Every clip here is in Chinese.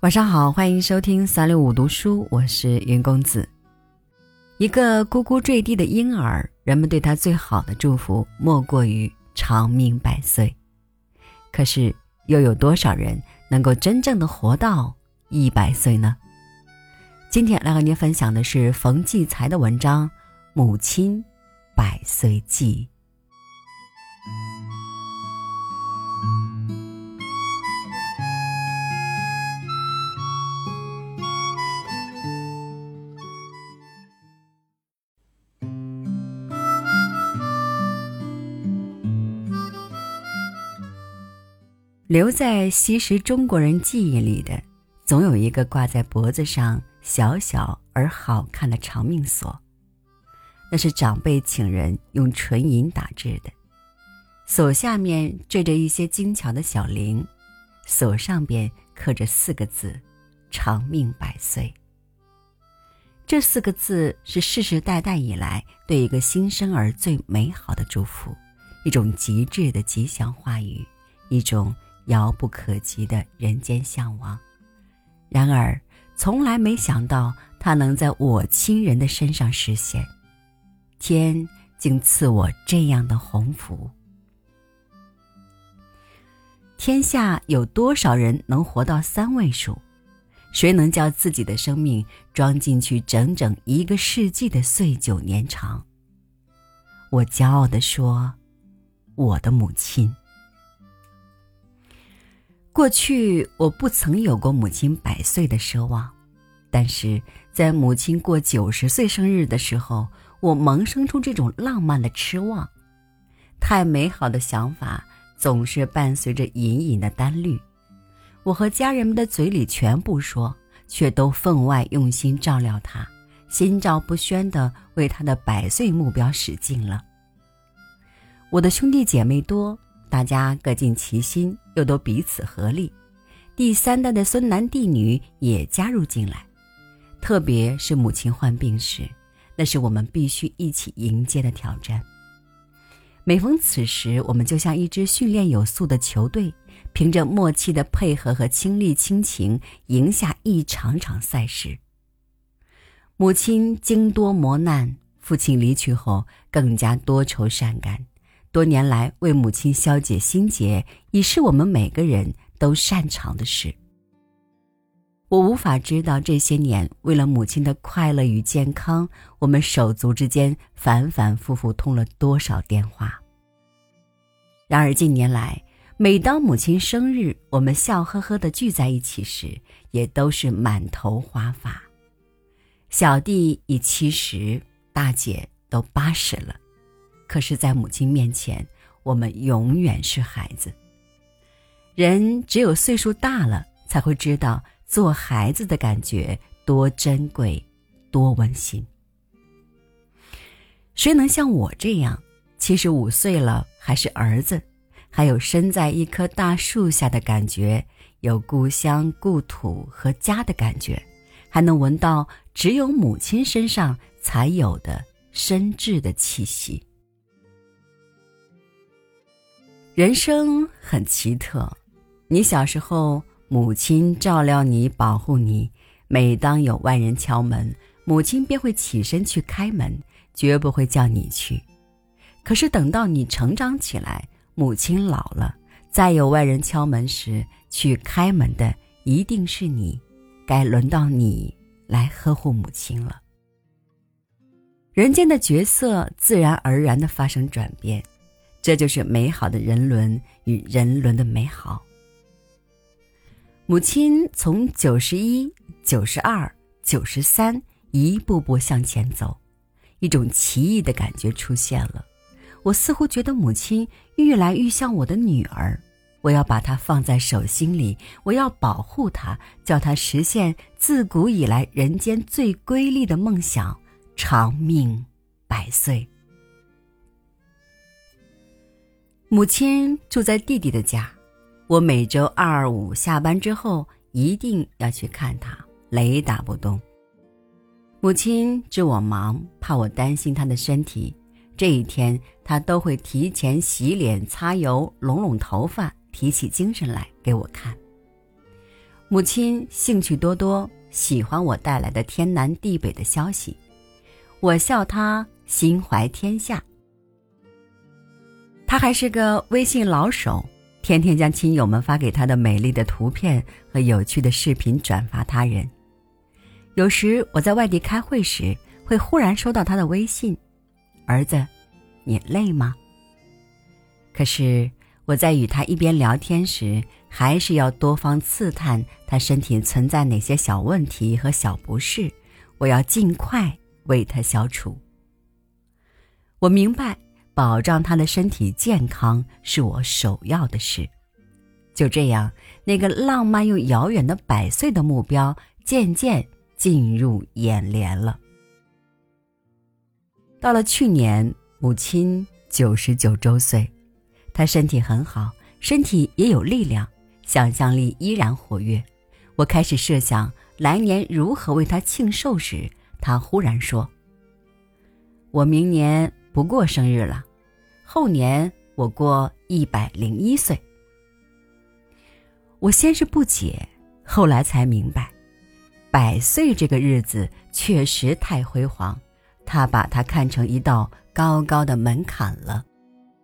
晚上好，欢迎收听三六五读书，我是云公子。一个呱呱坠地的婴儿，人们对他最好的祝福莫过于长命百岁。可是，又有多少人能够真正的活到一百岁呢？今天来和您分享的是冯骥才的文章《母亲百岁记》。留在昔时中国人记忆里的，总有一个挂在脖子上小小而好看的长命锁。那是长辈请人用纯银打制的，锁下面缀着一些精巧的小铃，锁上边刻着四个字：“长命百岁。”这四个字是世世代代以来对一个新生儿最美好的祝福，一种极致的吉祥话语，一种。遥不可及的人间向往，然而从来没想到它能在我亲人的身上实现。天竟赐我这样的鸿福。天下有多少人能活到三位数？谁能叫自己的生命装进去整整一个世纪的岁久年长？我骄傲地说：“我的母亲。”过去我不曾有过母亲百岁的奢望，但是在母亲过九十岁生日的时候，我萌生出这种浪漫的痴望。太美好的想法总是伴随着隐隐的担虑。我和家人们的嘴里全不说，却都分外用心照料他，心照不宣地为他的百岁目标使劲了。我的兄弟姐妹多。大家各尽其心，又都彼此合力，第三代的孙男弟女也加入进来。特别是母亲患病时，那是我们必须一起迎接的挑战。每逢此时，我们就像一支训练有素的球队，凭着默契的配合和亲力亲情，赢下一场场赛事。母亲经多磨难，父亲离去后更加多愁善感。多年来，为母亲消解心结，已是我们每个人都擅长的事。我无法知道这些年为了母亲的快乐与健康，我们手足之间反反复复通了多少电话。然而近年来，每当母亲生日，我们笑呵呵的聚在一起时，也都是满头花发。小弟已七十，大姐都八十了。可是，在母亲面前，我们永远是孩子。人只有岁数大了，才会知道做孩子的感觉多珍贵，多温馨。谁能像我这样，七十五岁了还是儿子，还有身在一棵大树下的感觉，有故乡、故土和家的感觉，还能闻到只有母亲身上才有的深挚的气息？人生很奇特，你小时候母亲照料你、保护你，每当有外人敲门，母亲便会起身去开门，绝不会叫你去。可是等到你成长起来，母亲老了，再有外人敲门时，去开门的一定是你，该轮到你来呵护母亲了。人间的角色自然而然的发生转变。这就是美好的人伦与人伦的美好。母亲从九十一、九十二、九十三一步步向前走，一种奇异的感觉出现了。我似乎觉得母亲越来越像我的女儿，我要把她放在手心里，我要保护她，叫她实现自古以来人间最瑰丽的梦想——长命百岁。母亲住在弟弟的家，我每周二五下班之后一定要去看他，雷打不动。母亲知我忙，怕我担心她的身体，这一天他都会提前洗脸、擦油、拢拢头发，提起精神来给我看。母亲兴趣多多，喜欢我带来的天南地北的消息，我笑他心怀天下。他还是个微信老手，天天将亲友们发给他的美丽的图片和有趣的视频转发他人。有时我在外地开会时，会忽然收到他的微信：“儿子，你累吗？”可是我在与他一边聊天时，还是要多方刺探他身体存在哪些小问题和小不适，我要尽快为他消除。我明白，保障他的身体健康是我首要的事。就这样，那个浪漫又遥远的百岁的目标，渐渐。进入眼帘了。到了去年，母亲九十九周岁，她身体很好，身体也有力量，想象力依然活跃。我开始设想来年如何为她庆寿时，她忽然说：“我明年不过生日了，后年我过一百零一岁。”我先是不解，后来才明白。百岁这个日子确实太辉煌，他把它看成一道高高的门槛了，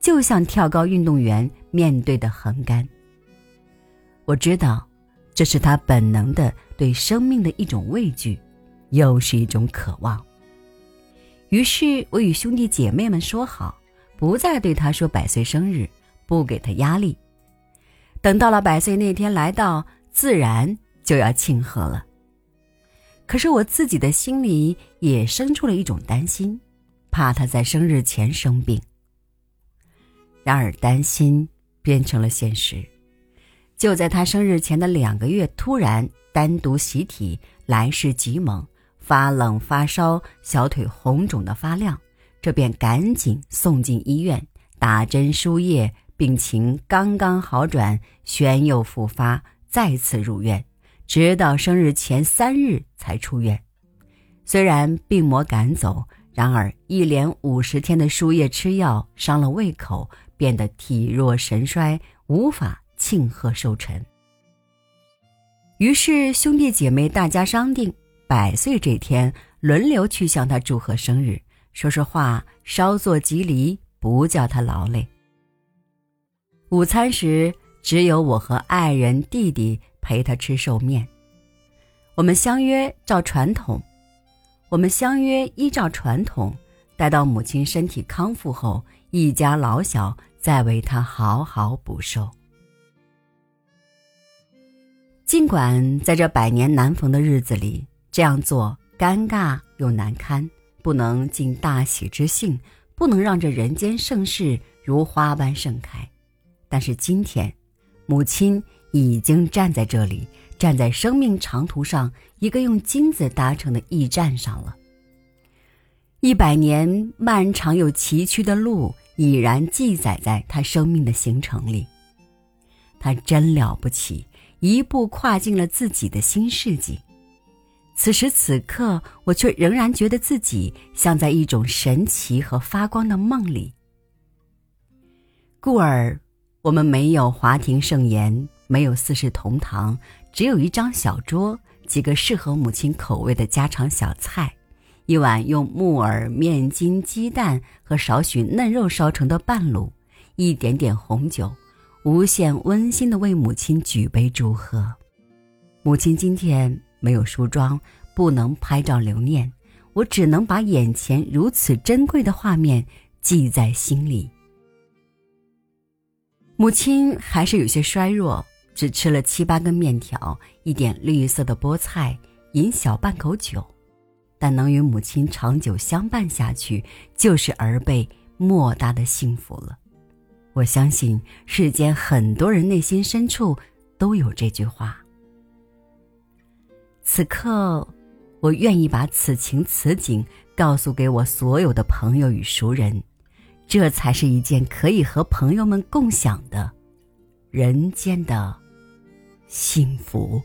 就像跳高运动员面对的横杆。我知道，这是他本能的对生命的一种畏惧，又是一种渴望。于是我与兄弟姐妹们说好，不再对他说百岁生日，不给他压力。等到了百岁那天来到，自然就要庆贺了。可是我自己的心里也生出了一种担心，怕他在生日前生病。然而担心变成了现实，就在他生日前的两个月，突然单独习体，来势极猛，发冷发烧，小腿红肿的发亮，这便赶紧送进医院打针输液，病情刚刚好转，旋又复发，再次入院。直到生日前三日才出院，虽然病魔赶走，然而一连五十天的输液吃药伤了胃口，变得体弱神衰，无法庆贺寿辰。于是兄弟姐妹大家商定，百岁这天轮流去向他祝贺生日，说说话，稍作吉离，不叫他劳累。午餐时，只有我和爱人弟弟。陪他吃寿面，我们相约照传统，我们相约依照传统，待到母亲身体康复后，一家老小再为他好好补寿。尽管在这百年难逢的日子里这样做尴尬又难堪，不能尽大喜之兴，不能让这人间盛世如花般盛开，但是今天，母亲。已经站在这里，站在生命长途上一个用金子搭成的驿站上了。一百年漫长又崎岖的路已然记载在他生命的行程里。他真了不起，一步跨进了自己的新世纪。此时此刻，我却仍然觉得自己像在一种神奇和发光的梦里。故而，我们没有华庭盛筵。没有四世同堂，只有一张小桌，几个适合母亲口味的家常小菜，一碗用木耳、面筋、鸡蛋和少许嫩肉烧成的半卤，一点点红酒，无限温馨的为母亲举杯祝贺。母亲今天没有梳妆，不能拍照留念，我只能把眼前如此珍贵的画面记在心里。母亲还是有些衰弱。只吃了七八根面条，一点绿色的菠菜，饮小半口酒，但能与母亲长久相伴下去，就是儿辈莫大的幸福了。我相信世间很多人内心深处都有这句话。此刻，我愿意把此情此景告诉给我所有的朋友与熟人，这才是一件可以和朋友们共享的人间的。幸福。